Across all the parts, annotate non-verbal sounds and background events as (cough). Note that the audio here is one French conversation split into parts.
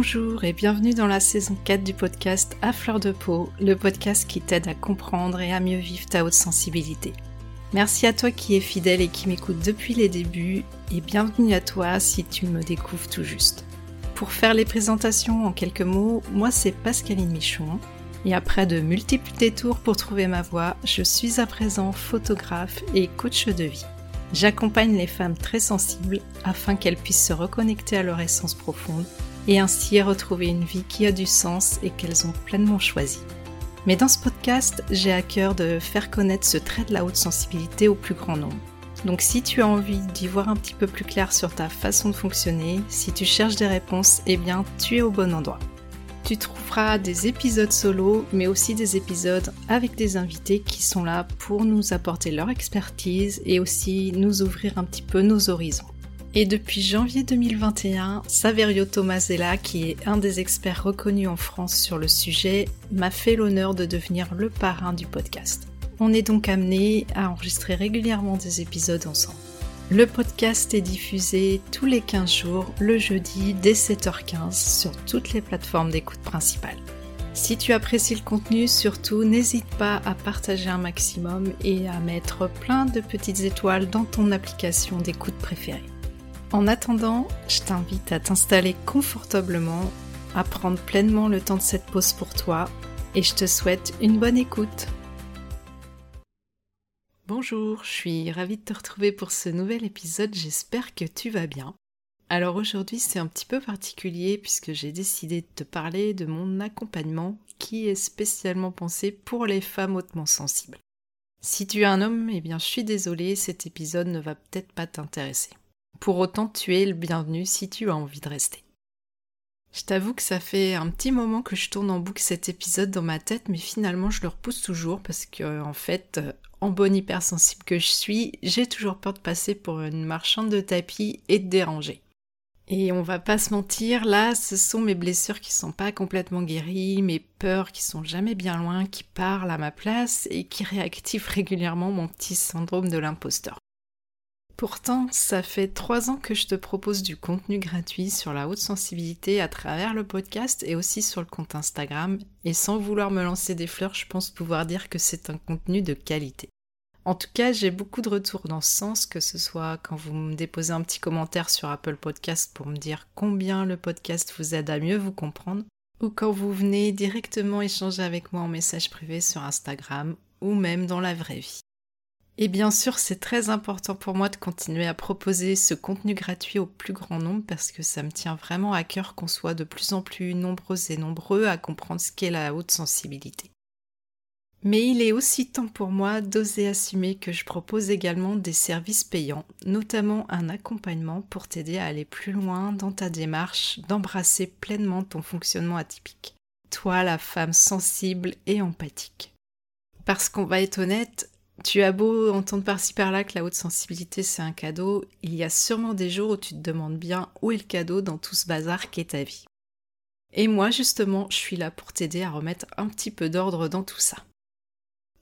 Bonjour et bienvenue dans la saison 4 du podcast À fleur de peau, le podcast qui t'aide à comprendre et à mieux vivre ta haute sensibilité. Merci à toi qui es fidèle et qui m'écoute depuis les débuts et bienvenue à toi si tu me découvres tout juste. Pour faire les présentations en quelques mots, moi c'est Pascaline Michon et après de multiples détours pour trouver ma voie, je suis à présent photographe et coach de vie. J'accompagne les femmes très sensibles afin qu'elles puissent se reconnecter à leur essence profonde et ainsi retrouver une vie qui a du sens et qu'elles ont pleinement choisi. Mais dans ce podcast, j'ai à cœur de faire connaître ce trait de la haute sensibilité au plus grand nombre. Donc si tu as envie d'y voir un petit peu plus clair sur ta façon de fonctionner, si tu cherches des réponses, eh bien tu es au bon endroit. Tu trouveras des épisodes solo, mais aussi des épisodes avec des invités qui sont là pour nous apporter leur expertise et aussi nous ouvrir un petit peu nos horizons. Et depuis janvier 2021, Saverio Tomasella, qui est un des experts reconnus en France sur le sujet, m'a fait l'honneur de devenir le parrain du podcast. On est donc amené à enregistrer régulièrement des épisodes ensemble. Le podcast est diffusé tous les 15 jours, le jeudi dès 7h15 sur toutes les plateformes d'écoute principales. Si tu apprécies le contenu, surtout n'hésite pas à partager un maximum et à mettre plein de petites étoiles dans ton application d'écoute préférée. En attendant, je t'invite à t'installer confortablement, à prendre pleinement le temps de cette pause pour toi et je te souhaite une bonne écoute. Bonjour, je suis ravie de te retrouver pour ce nouvel épisode, j'espère que tu vas bien. Alors aujourd'hui c'est un petit peu particulier puisque j'ai décidé de te parler de mon accompagnement qui est spécialement pensé pour les femmes hautement sensibles. Si tu es un homme, eh bien je suis désolée, cet épisode ne va peut-être pas t'intéresser. Pour autant, tu es le bienvenu si tu as envie de rester. Je t'avoue que ça fait un petit moment que je tourne en boucle cet épisode dans ma tête, mais finalement je le repousse toujours parce que, en fait, en bonne hypersensible que je suis, j'ai toujours peur de passer pour une marchande de tapis et de déranger. Et on va pas se mentir, là, ce sont mes blessures qui sont pas complètement guéries, mes peurs qui sont jamais bien loin, qui parlent à ma place et qui réactivent (laughs) régulièrement mon petit syndrome de l'imposteur. Pourtant, ça fait trois ans que je te propose du contenu gratuit sur la haute sensibilité à travers le podcast et aussi sur le compte Instagram. Et sans vouloir me lancer des fleurs, je pense pouvoir dire que c'est un contenu de qualité. En tout cas, j'ai beaucoup de retours dans ce sens, que ce soit quand vous me déposez un petit commentaire sur Apple Podcast pour me dire combien le podcast vous aide à mieux vous comprendre, ou quand vous venez directement échanger avec moi en message privé sur Instagram, ou même dans la vraie vie. Et bien sûr, c'est très important pour moi de continuer à proposer ce contenu gratuit au plus grand nombre parce que ça me tient vraiment à cœur qu'on soit de plus en plus nombreux et nombreux à comprendre ce qu'est la haute sensibilité. Mais il est aussi temps pour moi d'oser assumer que je propose également des services payants, notamment un accompagnement pour t'aider à aller plus loin dans ta démarche d'embrasser pleinement ton fonctionnement atypique. Toi, la femme sensible et empathique. Parce qu'on va être honnête, tu as beau entendre par-ci par-là que la haute sensibilité c'est un cadeau, il y a sûrement des jours où tu te demandes bien où est le cadeau dans tout ce bazar qu'est ta vie. Et moi justement, je suis là pour t'aider à remettre un petit peu d'ordre dans tout ça.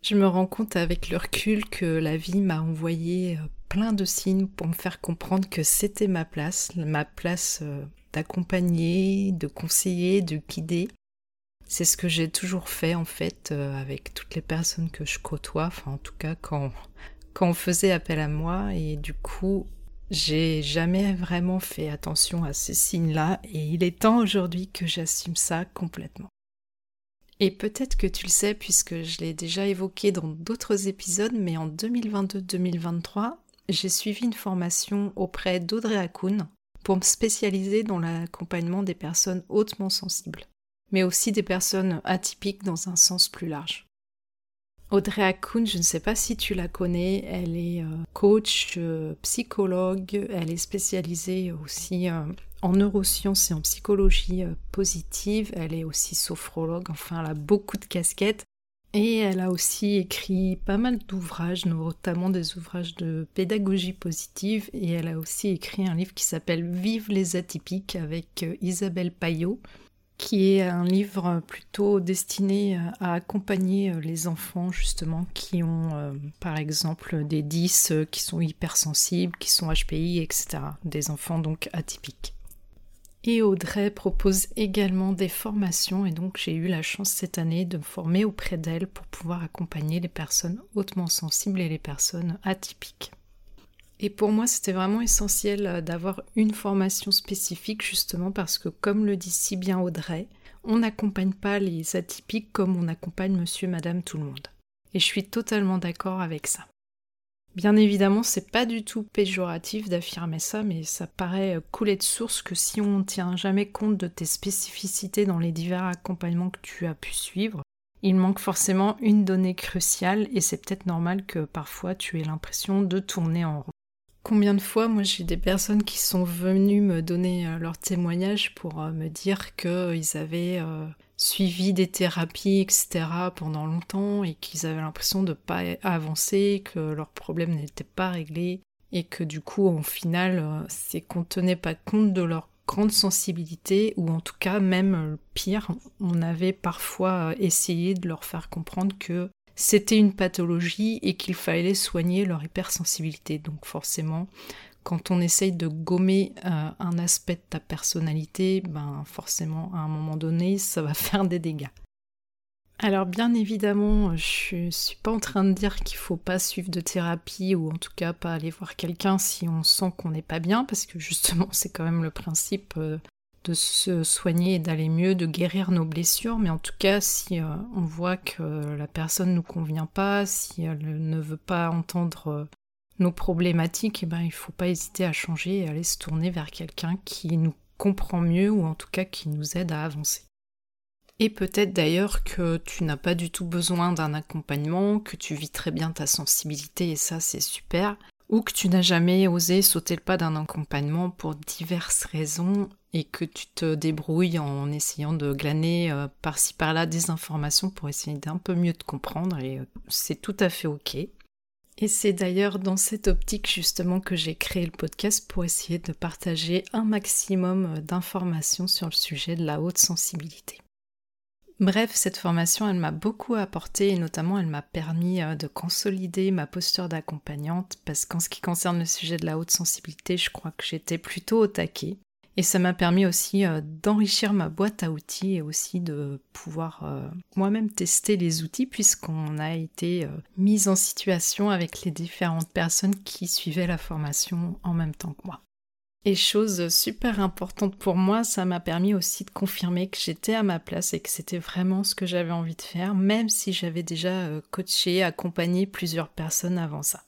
Je me rends compte avec le recul que la vie m'a envoyé euh, plein de signes pour me faire comprendre que c'était ma place, ma place euh, d'accompagner, de conseiller, de guider, c'est ce que j'ai toujours fait en fait euh, avec toutes les personnes que je côtoie, enfin en tout cas quand, quand on faisait appel à moi. Et du coup j'ai jamais vraiment fait attention à ces signes-là. Et il est temps aujourd'hui que j'assume ça complètement. Et peut-être que tu le sais puisque je l'ai déjà évoqué dans d'autres épisodes, mais en 2022-2023, j'ai suivi une formation auprès d'Audrey Hakoun pour me spécialiser dans l'accompagnement des personnes hautement sensibles mais aussi des personnes atypiques dans un sens plus large. Audrey Hakoun, je ne sais pas si tu la connais, elle est euh, coach, euh, psychologue, elle est spécialisée aussi euh, en neurosciences et en psychologie positive, elle est aussi sophrologue, enfin elle a beaucoup de casquettes. Et elle a aussi écrit pas mal d'ouvrages, notamment des ouvrages de pédagogie positive, et elle a aussi écrit un livre qui s'appelle Vive les atypiques avec Isabelle Payot, qui est un livre plutôt destiné euh, à accompagner euh, les enfants justement qui ont euh, par exemple des 10 qui sont hypersensibles, qui sont HPI, etc. Des enfants donc atypiques. Et Audrey propose également des formations et donc j'ai eu la chance cette année de me former auprès d'elle pour pouvoir accompagner les personnes hautement sensibles et les personnes atypiques. Et pour moi, c'était vraiment essentiel euh, d'avoir une formation spécifique justement parce que comme le dit si bien Audrey, on n'accompagne pas les atypiques comme on accompagne monsieur, madame, tout le monde. Et je suis totalement d'accord avec ça. Bien évidemment, c'est pas du tout péjoratif d'affirmer ça, mais ça paraît couler de source que si on ne tient jamais compte de tes spécificités dans les divers accompagnements que tu as pu suivre, il manque forcément une donnée cruciale et c'est peut-être normal que parfois tu aies l'impression de tourner en rond. Combien de fois, moi, j'ai des personnes qui sont venues me donner euh, leur témoignage pour euh, me dire qu'ils avaient euh, suivi des thérapies, etc. pendant longtemps et qu'ils avaient l'impression de pas avancer, que leurs problèmes n'étaient pas réglés et que du coup, au final, c'est qu'on tenait pas compte de leur grande sensibilité ou en tout cas même euh, pire, on avait parfois essayé de leur faire comprendre que c'était une pathologie et qu'il fallait soigner leur hypersensibilité. Donc forcément, quand on essaye de gommer euh, un aspect de ta personnalité, ben forcément à un moment donné, ça va (laughs) faire des dégâts. Alors bien évidemment, je suis pas en train de dire qu'il faut pas suivre de thérapie ou en tout cas pas aller voir quelqu'un si on sent qu'on n'est pas bien, parce que justement (laughs) c'est quand même le principe euh, de se soigner et d'aller mieux, de guérir nos blessures, mais en tout cas si euh, on voit que la personne ne nous convient pas, si elle ne veut pas entendre nos problématiques, eh ben, il ne faut pas hésiter à changer et aller se tourner vers quelqu'un qui nous comprend mieux ou en tout cas qui nous aide à avancer. Et peut-être d'ailleurs que tu n'as pas du tout besoin d'un accompagnement, que tu vis très bien ta sensibilité et ça c'est super, ou que tu n'as jamais osé sauter le pas d'un accompagnement pour diverses raisons et que tu te débrouilles en essayant de glaner euh, par-ci par-là des informations pour essayer d'un peu mieux te comprendre et euh, c'est tout à fait ok. Et c'est d'ailleurs dans cette optique justement que j'ai créé le podcast pour essayer de partager un maximum d'informations sur le sujet de la haute sensibilité. Bref, cette formation, elle m'a beaucoup apporté et notamment elle m'a permis euh, de consolider ma posture d'accompagnante parce qu'en ce qui concerne le sujet de la haute sensibilité, je crois que j'étais plutôt au taquet. Et ça m'a permis aussi euh, d'enrichir ma boîte à outils et aussi de pouvoir euh, moi-même tester les outils puisqu'on a été mis en situation avec les différentes personnes qui suivaient la formation en même temps que moi. Et chose super importante pour moi, ça m'a permis aussi de confirmer que j'étais à ma place et que c'était vraiment ce que j'avais envie de faire, même si j'avais déjà coaché, accompagné plusieurs personnes avant ça.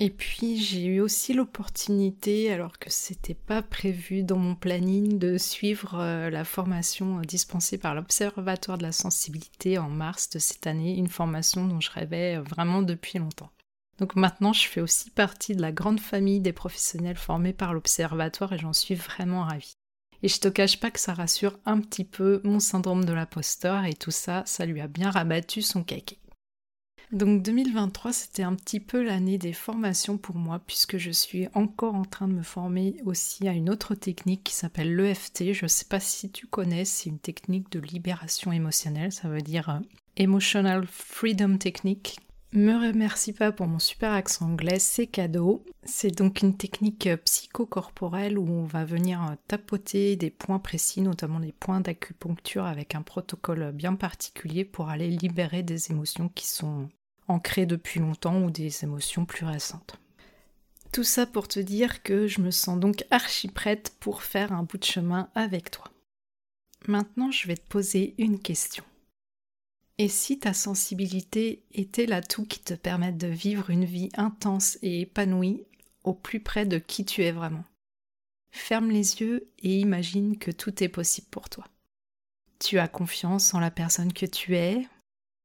Et puis j'ai eu aussi l'opportunité, alors que c'était pas prévu dans mon planning, de suivre euh, la formation euh, dispensée par l'Observatoire de la sensibilité en mars de cette année, une formation dont je rêvais euh, vraiment depuis longtemps. Donc maintenant je fais aussi partie de la grande famille des professionnels formés par l'Observatoire et j'en suis vraiment ravie. Et je te cache pas que ça rassure un petit peu mon syndrome de l'imposteur et tout ça, ça lui a bien rabattu son caquet. Donc 2023, c'était un petit peu l'année des formations pour moi, puisque je suis encore en train de me former aussi à une autre technique qui s'appelle l'EFT. Je ne sais pas si tu connais, c'est une technique de libération émotionnelle, ça veut dire euh, Emotional Freedom Technique. Me remercie pas pour mon super accent anglais, c'est cadeau. C'est donc une technique euh, psychocorporelle où on va venir euh, tapoter des points précis, notamment des points d'acupuncture avec un protocole bien particulier pour aller libérer des émotions qui sont ancrées depuis longtemps ou des émotions plus récentes. Tout ça pour te dire que je me sens donc archi prête pour faire un bout de chemin avec toi. Maintenant, je vais te poser une question. Et si ta sensibilité était l'atout qui te permette de vivre une vie intense et épanouie au plus près de qui tu es vraiment? Ferme les yeux et imagine que tout est possible pour toi. Tu as confiance en la personne que tu es,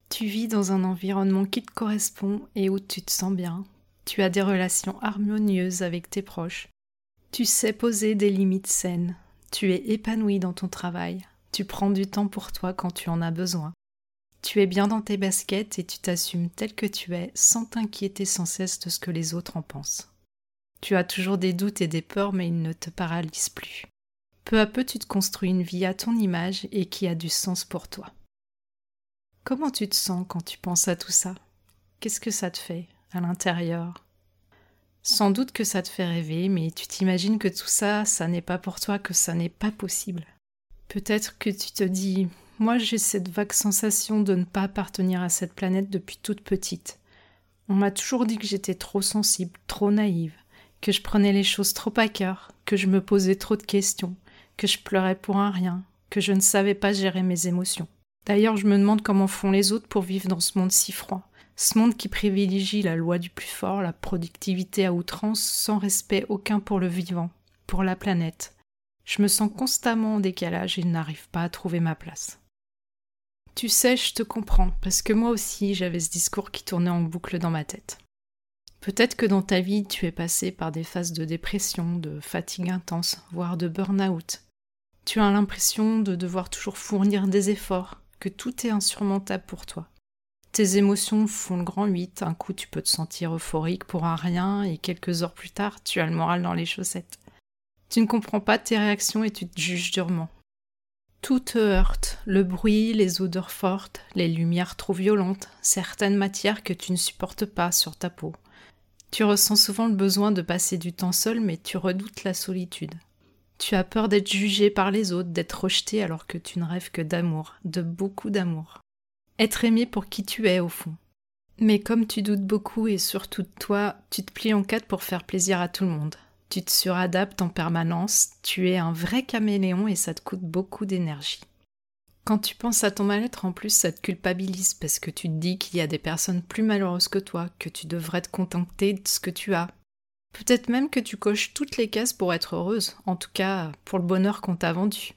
tu vis dans un environnement qui te correspond et où tu te sens bien. Tu as des relations harmonieuses avec tes proches. Tu sais poser des limites saines. Tu es épanoui dans ton travail. Tu prends du temps pour toi quand tu en as besoin. Tu es bien dans tes baskets et tu t'assumes tel que tu es sans t'inquiéter sans cesse de ce que les autres en pensent. Tu as toujours des doutes et des peurs mais ils ne te paralysent plus. Peu à peu tu te construis une vie à ton image et qui a du sens pour toi. Comment tu te sens quand tu penses à tout ça? Qu'est-ce que ça te fait à l'intérieur? Sans doute que ça te fait rêver, mais tu t'imagines que tout ça, ça n'est pas pour toi, que ça n'est pas possible. Peut-être que tu te dis, moi j'ai cette vague sensation de ne pas appartenir à cette planète depuis toute petite. On m'a toujours dit que j'étais trop sensible, trop naïve, que je prenais les choses trop à cœur, que je me posais trop de questions, que je pleurais pour un rien, que je ne savais pas gérer mes émotions. D'ailleurs, je me demande comment font les autres pour vivre dans ce monde si froid. Ce monde qui privilégie la loi du plus fort, la productivité à outrance, sans respect aucun pour le vivant, pour la planète. Je me sens constamment en décalage et n'arrive pas à trouver ma place. Tu sais, je te comprends, parce que moi aussi j'avais ce discours qui tournait en boucle dans ma tête. Peut-être que dans ta vie tu es passé par des phases de dépression, de fatigue intense, voire de burn-out. Tu as l'impression de devoir toujours fournir des efforts, que tout est insurmontable pour toi. Tes émotions font le grand 8, un coup tu peux te sentir euphorique pour un rien et quelques heures plus tard tu as le moral dans les chaussettes. Tu ne comprends pas tes réactions et tu te juges durement. Tout te heurte, le bruit, les odeurs fortes, les lumières trop violentes, certaines matières que tu ne supportes pas sur ta peau. Tu ressens souvent le besoin de passer du temps seul mais tu redoutes la solitude. Tu as peur d'être jugé par les autres, d'être rejeté alors que tu ne rêves que d'amour, de beaucoup d'amour être aimé pour qui tu es au fond. Mais comme tu doutes beaucoup et surtout de toi, tu te plies en quatre pour faire plaisir à tout le monde. Tu te suradaptes en permanence, tu es un vrai caméléon et ça te coûte beaucoup d'énergie. Quand tu penses à ton mal-être, en plus, ça te culpabilise parce que tu te dis qu'il y a des personnes plus malheureuses que toi, que tu devrais te contenter de ce que tu as. Peut-être même que tu coches toutes les cases pour être heureuse, en tout cas pour le bonheur qu'on t'a vendu.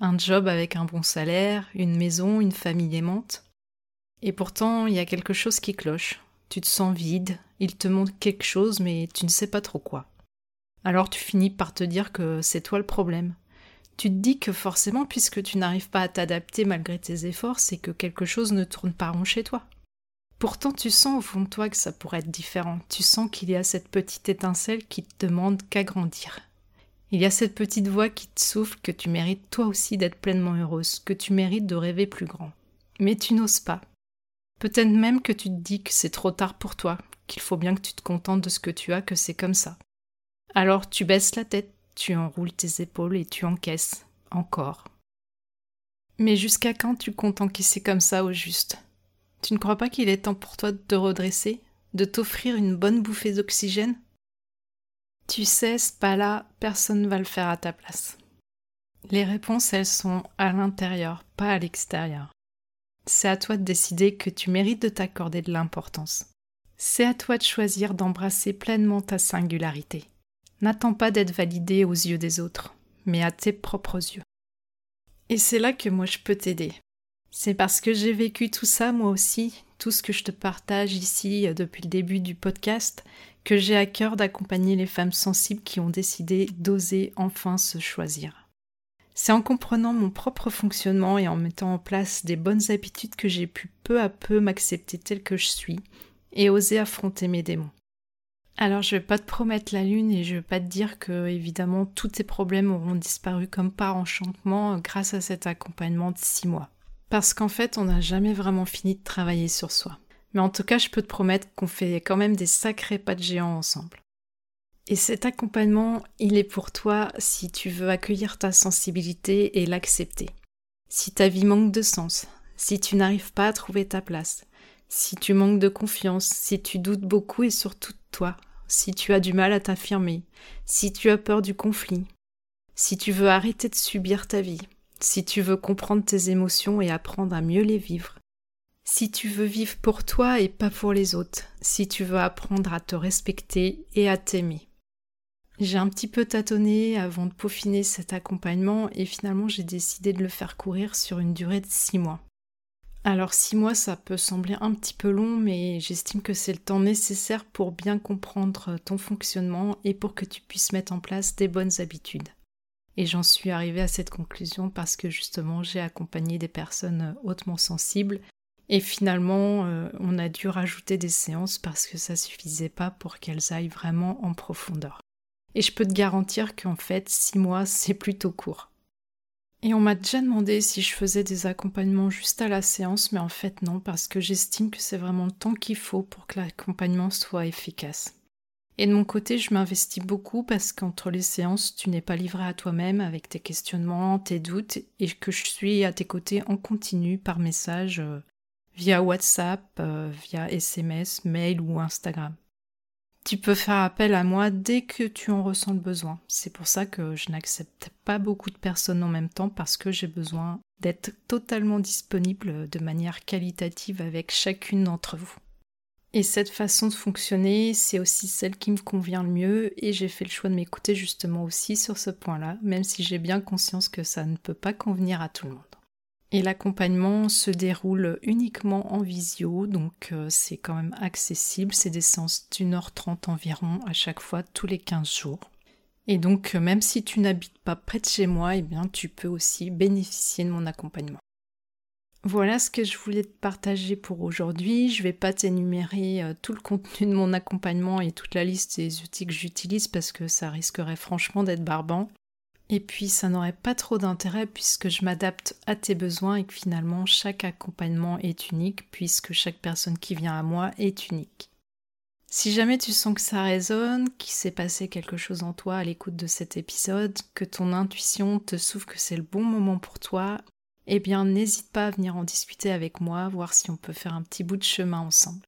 Un job avec un bon salaire, une maison, une famille aimante. Et pourtant, il y a quelque chose qui cloche. Tu te sens vide, il te montre quelque chose, mais tu ne sais pas trop quoi. Alors tu finis par te dire que c'est toi le problème. Tu te dis que forcément, puisque tu n'arrives pas à t'adapter malgré tes efforts, c'est que quelque chose ne tourne pas rond chez toi. Pourtant, tu sens au fond de toi que ça pourrait être différent. Tu sens qu'il y a cette petite étincelle qui te demande qu'à grandir. Il y a cette petite voix qui te souffle que tu mérites toi aussi d'être pleinement heureuse, que tu mérites de rêver plus grand. Mais tu n'oses pas, Peut-être même que tu te dis que c'est trop tard pour toi, qu'il faut bien que tu te contentes de ce que tu as, que c'est comme ça. Alors tu baisses la tête, tu enroules tes épaules et tu encaisses, encore. Mais jusqu'à quand tu comptes encaisser comme ça au juste? Tu ne crois pas qu'il est temps pour toi de te redresser, de t'offrir une bonne bouffée d'oxygène? Tu sais, ce pas-là, personne ne va le faire à ta place. Les réponses, elles sont à l'intérieur, pas à l'extérieur. C'est à toi de décider que tu mérites de t'accorder de l'importance. C'est à toi de choisir d'embrasser pleinement ta singularité. N'attends pas d'être validé aux yeux des autres, mais à tes propres yeux. Et c'est là que moi je peux t'aider. C'est parce que j'ai vécu tout ça moi aussi, tout ce que je te partage ici euh, depuis le début du podcast, que j'ai à cœur d'accompagner les femmes sensibles qui ont décidé d'oser enfin se choisir. C'est en comprenant mon propre fonctionnement et en mettant en place des bonnes habitudes que j'ai pu peu à peu m'accepter tel que je suis et oser affronter mes démons. Alors je vais pas te promettre la lune et je vais pas te dire que évidemment tous tes problèmes auront disparu comme par enchantement grâce à cet accompagnement de six mois. Parce qu'en fait on n'a jamais vraiment fini de travailler sur soi. Mais en tout cas je peux te promettre qu'on fait quand même des sacrés pas de géants ensemble. Et cet accompagnement, il est pour toi si tu veux accueillir ta sensibilité et l'accepter. Si ta vie manque de sens, si tu n'arrives pas à trouver ta place, si tu manques de confiance, si tu doutes beaucoup et surtout de toi, si tu as du mal à t'affirmer, si tu as peur du conflit, si tu veux arrêter de subir ta vie, si tu veux comprendre tes émotions et apprendre à mieux les vivre, si tu veux vivre pour toi et pas pour les autres, si tu veux apprendre à te respecter et à t'aimer. J'ai un petit peu tâtonné avant de peaufiner cet accompagnement et finalement j'ai décidé de le faire courir sur une durée de 6 mois. Alors 6 mois ça peut sembler un petit peu long mais j'estime que c'est le temps nécessaire pour bien comprendre ton fonctionnement et pour que tu puisses mettre en place des bonnes habitudes. Et j'en suis arrivée à cette conclusion parce que justement j'ai accompagné des personnes hautement sensibles et finalement euh, on a dû rajouter des séances parce que ça suffisait pas pour qu'elles aillent vraiment en profondeur. Et je peux te garantir qu'en fait, six mois, c'est plutôt court. Et on m'a déjà demandé si je faisais des accompagnements juste à la séance, mais en fait non, parce que j'estime que c'est vraiment le temps qu'il faut pour que l'accompagnement soit efficace. Et de mon côté, je m'investis beaucoup parce qu'entre les séances, tu n'es pas livré à toi-même avec tes questionnements, tes doutes, et que je suis à tes côtés en continu par message euh, via WhatsApp, euh, via SMS, mail ou Instagram. Tu peux faire appel à moi dès que tu en ressens le besoin. C'est pour ça que je n'accepte pas beaucoup de personnes en même temps parce que j'ai besoin d'être totalement disponible de manière qualitative avec chacune d'entre vous. Et cette façon de fonctionner, c'est aussi celle qui me convient le mieux et j'ai fait le choix de m'écouter justement aussi sur ce point-là, même si j'ai bien conscience que ça ne peut pas convenir à tout le monde. Et l'accompagnement se déroule uniquement en visio, donc euh, c'est quand même accessible, c'est des séances d'une heure trente environ à chaque fois tous les 15 jours. Et donc euh, même si tu n'habites pas près de chez moi, eh bien tu peux aussi bénéficier de mon accompagnement. Voilà ce que je voulais te partager pour aujourd'hui. Je ne vais pas t'énumérer euh, tout le contenu de mon accompagnement et toute la liste des outils que j'utilise parce que ça risquerait franchement d'être barbant. Et puis ça n'aurait pas trop d'intérêt puisque je m'adapte à tes besoins et que finalement chaque accompagnement est unique puisque chaque personne qui vient à moi est unique. Si jamais tu sens que ça résonne, qu'il s'est passé quelque chose en toi à l'écoute de cet épisode, que ton intuition te souffle que c'est le bon moment pour toi, eh bien n'hésite pas à venir en discuter avec moi, voir si on peut faire un petit bout de chemin ensemble.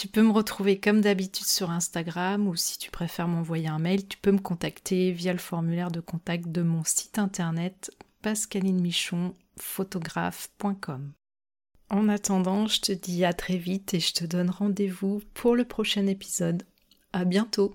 Tu peux me retrouver comme d'habitude sur Instagram ou si tu préfères m'envoyer un mail, tu peux me contacter via le formulaire de contact de mon site internet pascalinemichonphotographe.com. En attendant, je te dis à très vite et je te donne rendez-vous pour le prochain épisode. À bientôt!